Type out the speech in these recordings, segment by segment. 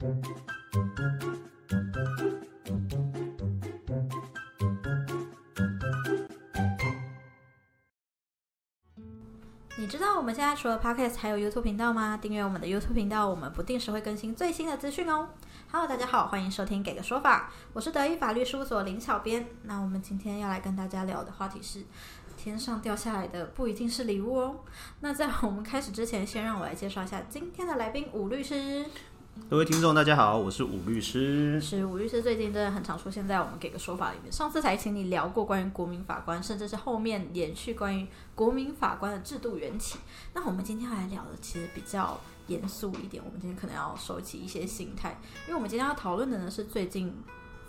你知道我们现在除了 Podcast 还有 YouTube 频道吗？订阅我们的 YouTube 频道，我们不定时会更新最新的资讯哦。Hello，大家好，欢迎收听《给个说法》，我是德意法律事务所林小编。那我们今天要来跟大家聊的话题是：天上掉下来的不一定是礼物哦。那在我们开始之前，先让我来介绍一下今天的来宾武律师。各位听众，大家好，我是武律师。是武律师，最近真的很常出现在我们给个说法里面。上次才请你聊过关于国民法官，甚至是后面延续关于国民法官的制度缘起。那我们今天要来聊的其实比较严肃一点，我们今天可能要收起一些心态，因为我们今天要讨论的呢是最近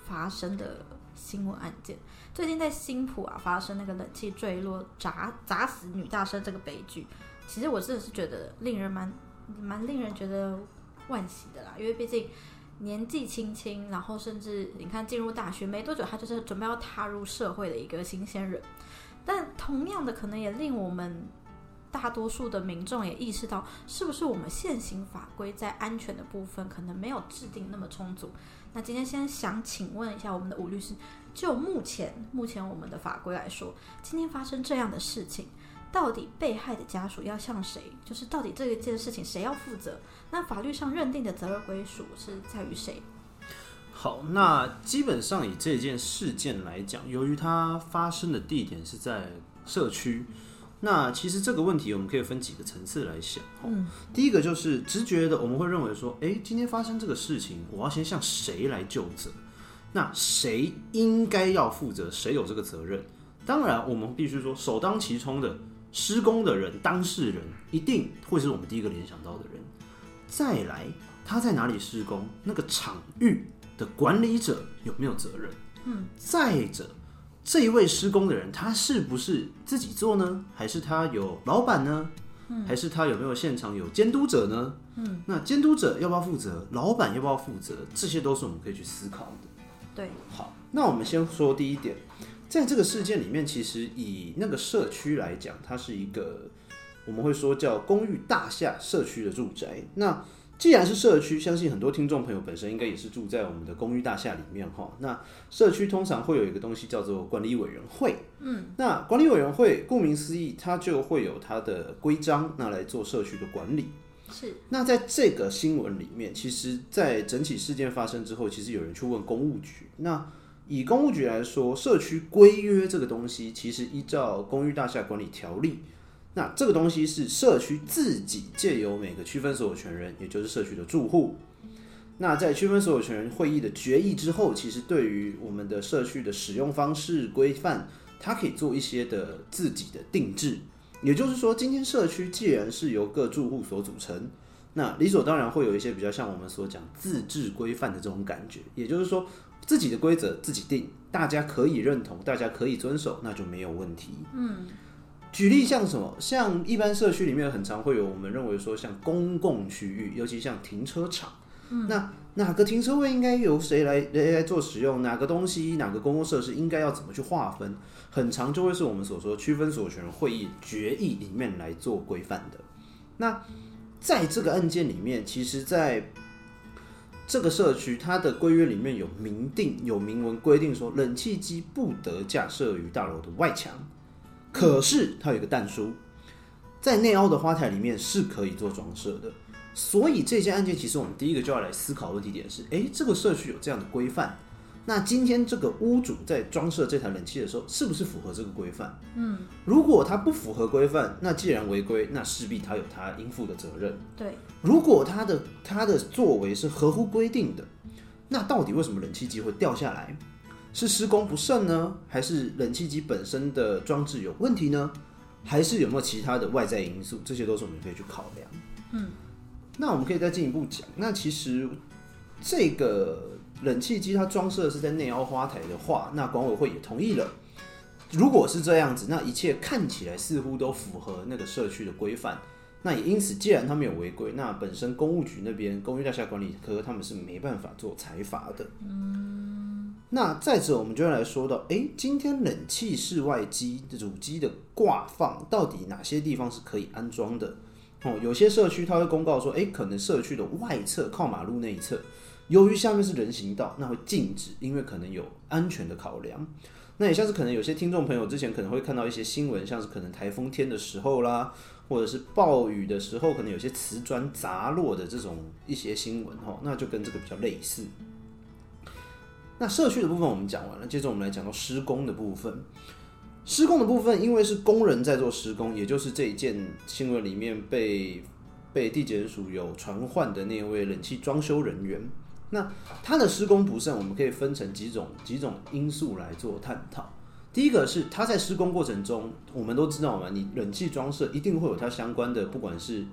发生的新闻案件。最近在新浦啊发生那个冷气坠落砸砸死女大生这个悲剧，其实我真的是觉得令人蛮蛮令人觉得。惋惜的啦，因为毕竟年纪轻轻，然后甚至你看进入大学没多久，他就是准备要踏入社会的一个新鲜人。但同样的，可能也令我们大多数的民众也意识到，是不是我们现行法规在安全的部分可能没有制定那么充足？那今天先想请问一下我们的吴律师，就目前目前我们的法规来说，今天发生这样的事情。到底被害的家属要向谁？就是到底这一件事情谁要负责？那法律上认定的责任归属是在于谁？好，那基本上以这件事件来讲，由于它发生的地点是在社区，那其实这个问题我们可以分几个层次来想。嗯，第一个就是直觉的，我们会认为说，哎，今天发生这个事情，我要先向谁来就责？那谁应该要负责？谁有这个责任？当然，我们必须说首当其冲的。施工的人、当事人一定会是我们第一个联想到的人。再来，他在哪里施工？那个场域的管理者有没有责任？嗯。再者，这一位施工的人，他是不是自己做呢？还是他有老板呢？嗯。还是他有没有现场有监督者呢？嗯。那监督者要不要负责？老板要不要负责？这些都是我们可以去思考的。对。好，那我们先说第一点。在这个事件里面，其实以那个社区来讲，它是一个我们会说叫公寓大厦社区的住宅。那既然是社区，相信很多听众朋友本身应该也是住在我们的公寓大厦里面哈。那社区通常会有一个东西叫做管理委员会，嗯，那管理委员会顾名思义，它就会有它的规章，那来做社区的管理。是。那在这个新闻里面，其实，在整起事件发生之后，其实有人去问公务局，那。以公务局来说，社区规约这个东西，其实依照公寓大厦管理条例，那这个东西是社区自己借由每个区分所有权人，也就是社区的住户，那在区分所有权人会议的决议之后，其实对于我们的社区的使用方式规范，它可以做一些的自己的定制。也就是说，今天社区既然是由各住户所组成，那理所当然会有一些比较像我们所讲自治规范的这种感觉。也就是说。自己的规则自己定，大家可以认同，大家可以遵守，那就没有问题。嗯，举例像什么？像一般社区里面很常会有我们认为说，像公共区域，尤其像停车场，嗯，那哪个停车位应该由谁来来来做使用？哪个东西，哪个公共设施应该要怎么去划分？很长就会是我们所说区分所有权会议决议里面来做规范的。那在这个案件里面，其实，在这个社区它的规约里面有明定有明文规定说，冷气机不得架设于大楼的外墙。可是它有一个但书，在内凹的花台里面是可以做装设的。所以这件案件其实我们第一个就要来思考问题点是：哎，这个社区有这样的规范。那今天这个屋主在装设这台冷气的时候，是不是符合这个规范？嗯，如果他不符合规范，那既然违规，那势必他有他应负的责任。对，如果他的他的作为是合乎规定的，那到底为什么冷气机会掉下来？是施工不慎呢，还是冷气机本身的装置有问题呢？还是有没有其他的外在因素？这些都是我们可以去考量。嗯，那我们可以再进一步讲，那其实这个。冷气机它装设是在内凹花台的话，那管委会也同意了。如果是这样子，那一切看起来似乎都符合那个社区的规范。那也因此，既然他们有违规，那本身公务局那边公寓大厦管理科他们是没办法做裁罚的。嗯。那再者，我们就要来说到，哎，今天冷气室外机主机的挂放到底哪些地方是可以安装的？哦，有些社区它会公告说，哎，可能社区的外侧靠马路那一侧，由于下面是人行道，那会禁止，因为可能有安全的考量。那也像是可能有些听众朋友之前可能会看到一些新闻，像是可能台风天的时候啦，或者是暴雨的时候，可能有些瓷砖砸落的这种一些新闻哈，那就跟这个比较类似。那社区的部分我们讲完了，接着我们来讲到施工的部分。施工的部分，因为是工人在做施工，也就是这一件新闻里面被被地检署有传唤的那位冷气装修人员。那他的施工不慎，我们可以分成几种几种因素来做探讨。第一个是他在施工过程中，我们都知道嘛，你冷气装设一定会有它相关的，不管是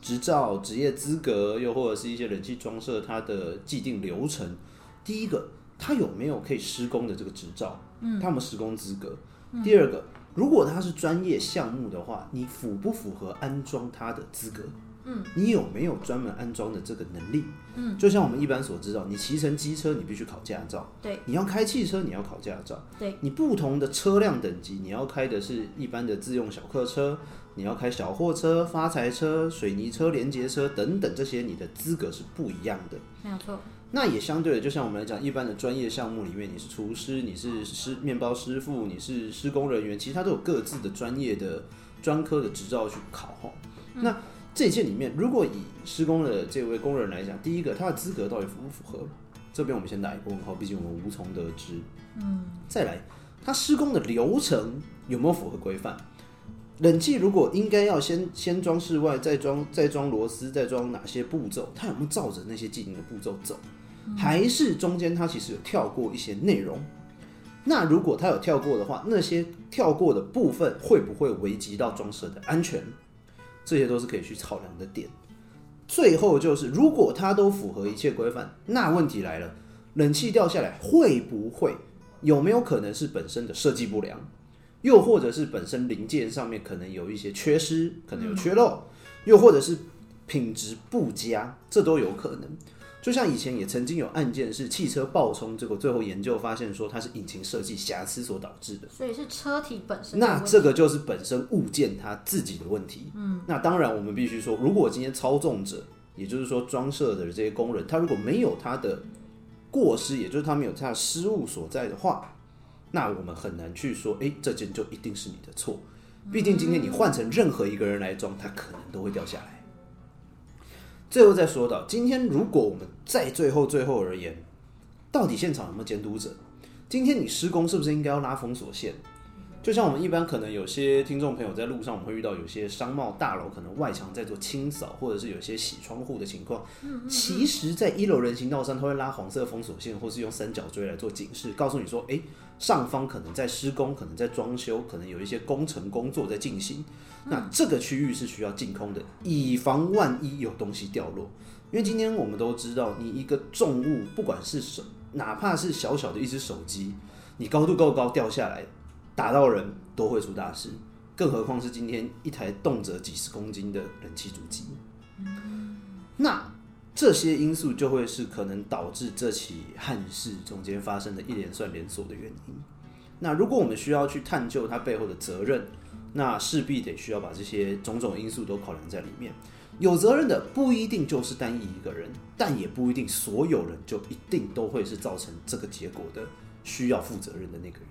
执照、职业资格，又或者是一些冷气装设它的既定流程。第一个，他有没有可以施工的这个执照？嗯，他有施工资格？第二个，如果它是专业项目的话，你符不符合安装它的资格？嗯，你有没有专门安装的这个能力？嗯，就像我们一般所知道，你骑乘机车，你必须考驾照。对，你要开汽车，你要考驾照。对，你不同的车辆等级，你要开的是一般的自用小客车，你要开小货车、发财车、水泥车、连接车等等，这些你的资格是不一样的。没有错。那也相对的，就像我们来讲，一般的专业项目里面，你是厨师，你是师面包师傅，你是施工人员，其实他都有各自的专业的专科的执照去考哈。那这一件里面，如果以施工的这位工人来讲，第一个他的资格到底符不符合？这边我们先打一个问号，毕竟我们无从得知。嗯。再来，他施工的流程有没有符合规范？冷气如果应该要先先装室外，再装 再装螺丝，再装哪些步骤？他有没有照着那些既定的步骤走？还是中间他其实有跳过一些内容，那如果他有跳过的话，那些跳过的部分会不会危及到装设的安全？这些都是可以去考量的点。最后就是，如果它都符合一切规范，那问题来了，冷气掉下来会不会有没有可能是本身的设计不良，又或者是本身零件上面可能有一些缺失，可能有缺漏，又或者是品质不佳，这都有可能。就像以前也曾经有案件是汽车爆冲，结果最后研究发现说它是引擎设计瑕疵所导致的，所以是车体本身。那这个就是本身物件它自己的问题。嗯，那当然我们必须说，如果今天操纵者，也就是说装设的这些工人，他如果没有他的过失，也就是他没有他的失误所在的话，那我们很难去说，哎，这件就一定是你的错。毕竟今天你换成任何一个人来装，他可能都会掉下来。最后再说到，今天如果我们再最后最后而言，到底现场有没有监督者？今天你施工是不是应该要拉封锁线？就像我们一般可能有些听众朋友在路上，我们会遇到有些商贸大楼可能外墙在做清扫，或者是有些洗窗户的情况。其实，在一楼人行道上，他会拉黄色封锁线，或是用三角锥来做警示，告诉你说：哎，上方可能在施工，可能在装修，可能有一些工程工作在进行。那这个区域是需要净空的，以防万一有东西掉落。因为今天我们都知道，你一个重物，不管是手，哪怕是小小的一只手机，你高度够高掉下来，打到人都会出大事。更何况是今天一台动辄几十公斤的冷气主机。那这些因素就会是可能导致这起憾事中间发生的一连串连锁的原因。那如果我们需要去探究它背后的责任，那势必得需要把这些种种因素都考量在里面。有责任的不一定就是单一一个人，但也不一定所有人就一定都会是造成这个结果的需要负责任的那个人。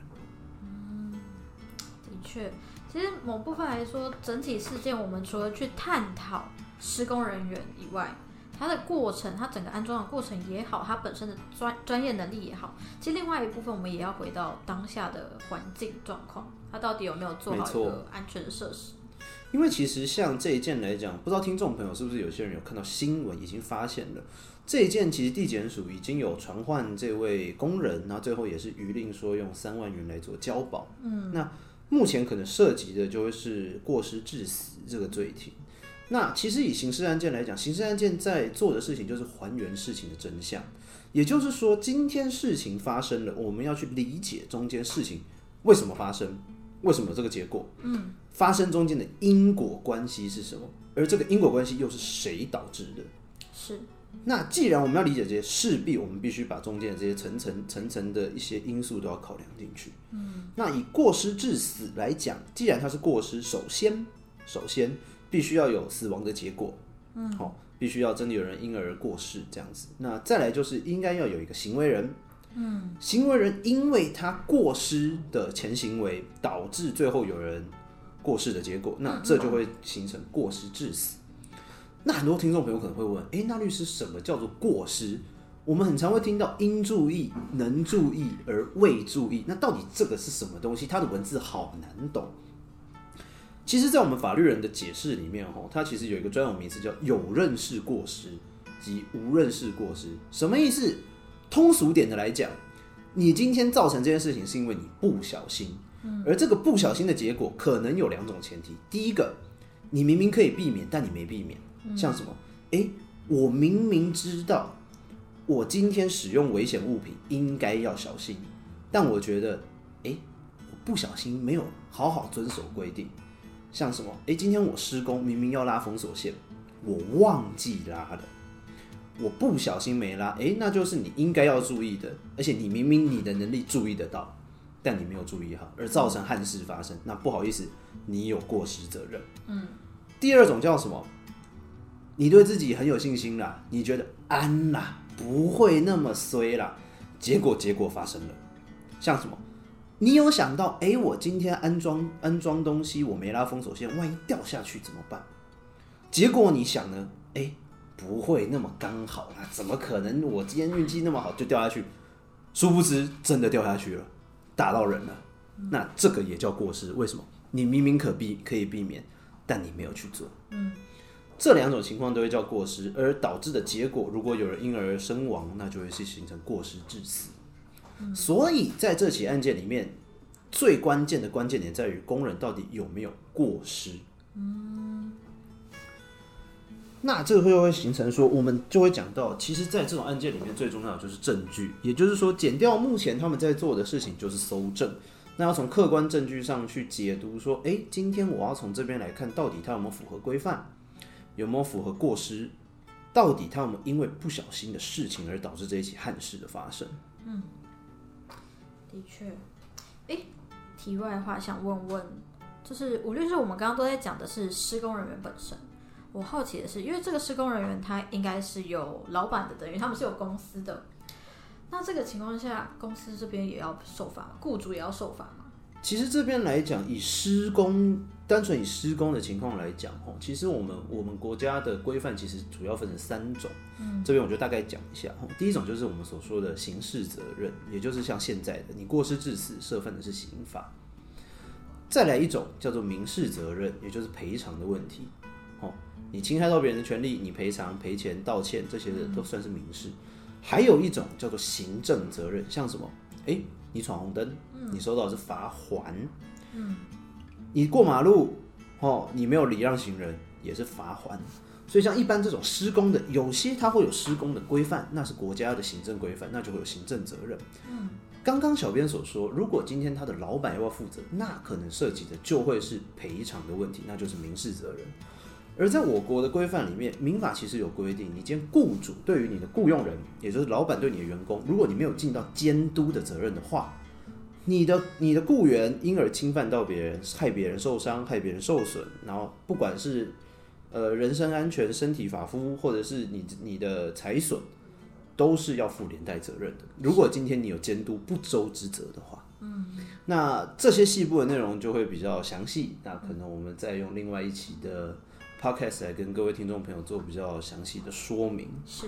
确，其实某部分来说，整体事件我们除了去探讨施工人员以外，它的过程，它整个安装的过程也好，它本身的专专业能力也好，其实另外一部分我们也要回到当下的环境状况。它到底有没有做好一个安全的设施？因为其实像这一件来讲，不知道听众朋友是不是有些人有看到新闻，已经发现了这一件，其实地检署已经有传唤这位工人，然后最后也是余令说用三万元来做交保。嗯，那目前可能涉及的就会是过失致死这个罪题。那其实以刑事案件来讲，刑事案件在做的事情就是还原事情的真相，也就是说，今天事情发生了，我们要去理解中间事情为什么发生。为什么这个结果？嗯，发生中间的因果关系是什么？而这个因果关系又是谁导致的？是。那既然我们要理解这些，势必我们必须把中间的这些层层层层的一些因素都要考量进去。嗯。那以过失致死来讲，既然它是过失，首先首先必须要有死亡的结果，嗯，好、必须要真的有人因而过世这样子。那再来就是应该要有一个行为人，嗯，行为人因为他过失的前行为导致最后有人过世的结果，那这就会形成过失致死。那很多听众朋友可能会问，诶，那律师什么叫做过失？我们很常会听到应注意、能注意而未注意，那到底这个是什么东西？它的文字好难懂。其实，在我们法律人的解释里面，吼，它其实有一个专有名词叫有认识过失及无认识过失。什么意思？通俗点的来讲，你今天造成这件事情是因为你不小心，而这个不小心的结果可能有两种前提。第一个，你明明可以避免，但你没避免，像什么？诶，我明明知道我今天使用危险物品应该要小心，但我觉得，诶，我不小心没有好好遵守规定。像什么？诶，今天我施工明明要拉封锁线，我忘记拉了，我不小心没拉，诶，那就是你应该要注意的，而且你明明你的能力注意得到，但你没有注意好，而造成憾事发生，那不好意思，你有过失责任。嗯。第二种叫什么？你对自己很有信心啦，你觉得安啦，不会那么衰啦，结果结果发生了，像什么？你有想到，哎、我今天安装安装东西，我没拉封锁线，万一掉下去怎么办？结果你想呢？哎、不会那么刚好啦，怎么可能？我今天运气那么好就掉下去，殊不知真的掉下去了，打到人了。那这个也叫过失，为什么？你明明可避可以避免，但你没有去做。嗯，这两种情况都会叫过失，而导致的结果，如果有人因而身亡，那就会是形成过失致死。所以在这起案件里面，最关键的关键点在于工人到底有没有过失。那这个会会形成说，我们就会讲到，其实，在这种案件里面，最重要的就是证据，也就是说，减掉目前他们在做的事情就是搜证。那要从客观证据上去解读，说，诶，今天我要从这边来看，到底他有没有符合规范，有没有符合过失，到底他有没有因为不小心的事情而导致这一起憾事的发生。嗯的确，哎，题外话想问问，就是吴律师，我们刚刚都在讲的是施工人员本身。我好奇的是，因为这个施工人员他应该是有老板的，等于他们是有公司的。那这个情况下，公司这边也要受罚，雇主也要受罚吗？其实这边来讲，以施工单纯以施工的情况来讲，哦，其实我们我们国家的规范其实主要分成三种，嗯，这边我就大概讲一下。哦第一种就是我们所说的刑事责任，也就是像现在的你过失致死，涉犯的是刑法。再来一种叫做民事责任，也就是赔偿的问题。哦，你侵害到别人的权利，你赔偿、赔钱、道歉这些的都算是民事。还有一种叫做行政责任，像什么？诶，你闯红灯，你收到的是罚还。嗯，你过马路，哦，你没有礼让行人，也是罚还。所以像一般这种施工的，有些它会有施工的规范，那是国家的行政规范，那就会有行政责任。嗯，刚刚小编所说，如果今天他的老板要不要负责，那可能涉及的就会是赔偿的问题，那就是民事责任。而在我国的规范里面，民法其实有规定，你兼雇主对于你的雇佣人，也就是老板对你的员工，如果你没有尽到监督的责任的话，你的你的雇员因而侵犯到别人，害别人受伤，害别人受损，然后不管是呃人身安全、身体发肤，或者是你你的财损，都是要负连带责任的。如果今天你有监督不周之责的话，嗯，那这些细部的内容就会比较详细，那可能我们再用另外一期的 podcast 来跟各位听众朋友做比较详细的说明。是。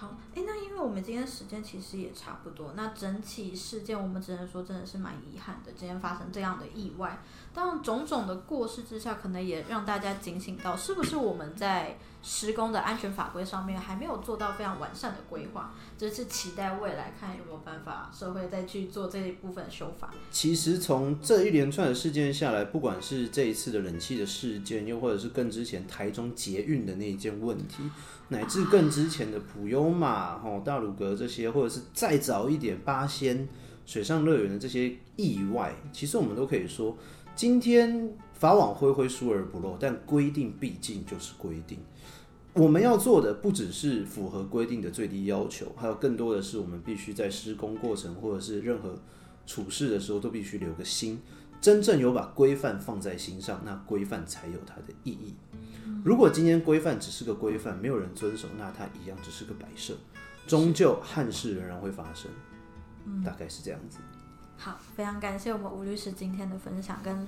好，哎，那因为我们今天时间其实也差不多，那整起事件我们只能说真的是蛮遗憾的，今天发生这样的意外，但种种的过失之下，可能也让大家警醒到，是不是我们在施工的安全法规上面还没有做到非常完善的规划，这是期待未来看有没有办法社会再去做这一部分修法。其实从这一连串的事件下来，不管是这一次的冷气的事件，又或者是更之前台中捷运的那一件问题，乃至更之前的普马、吼大鲁阁这些，或者是再早一点八仙水上乐园的这些意外，其实我们都可以说，今天法网恢恢，疏而不漏，但规定毕竟就是规定。我们要做的不只是符合规定的最低要求，还有更多的是我们必须在施工过程或者是任何处事的时候都必须留个心，真正有把规范放在心上，那规范才有它的意义。如果今天规范只是个规范，没有人遵守，那它一样只是个摆设，终究憾事仍然会发生。大概是这样子。好，非常感谢我们吴律师今天的分享跟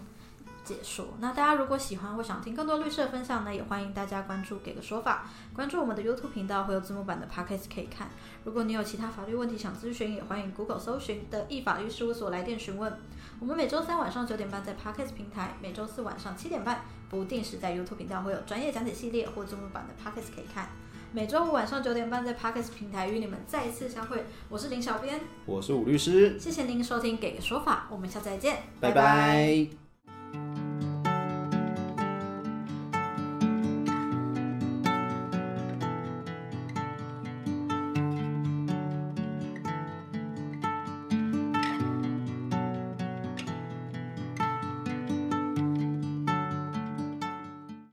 解说。那大家如果喜欢或想听更多律师的分享呢，也欢迎大家关注“给个说法”，关注我们的 YouTube 频道，会有字幕版的 Podcast 可以看。如果你有其他法律问题想咨询，也欢迎 Google 搜寻的易法律事务所来电询问。我们每周三晚上九点半在 Podcast 平台，每周四晚上七点半不定时在 YouTube 频道会有专业讲解系列或字幕版的 Podcast 可以看。每周五晚上九点半在 Podcast 平台与你们再次相会。我是林小编，我是武律师，谢谢您收听《给个说法》，我们下次再见，拜拜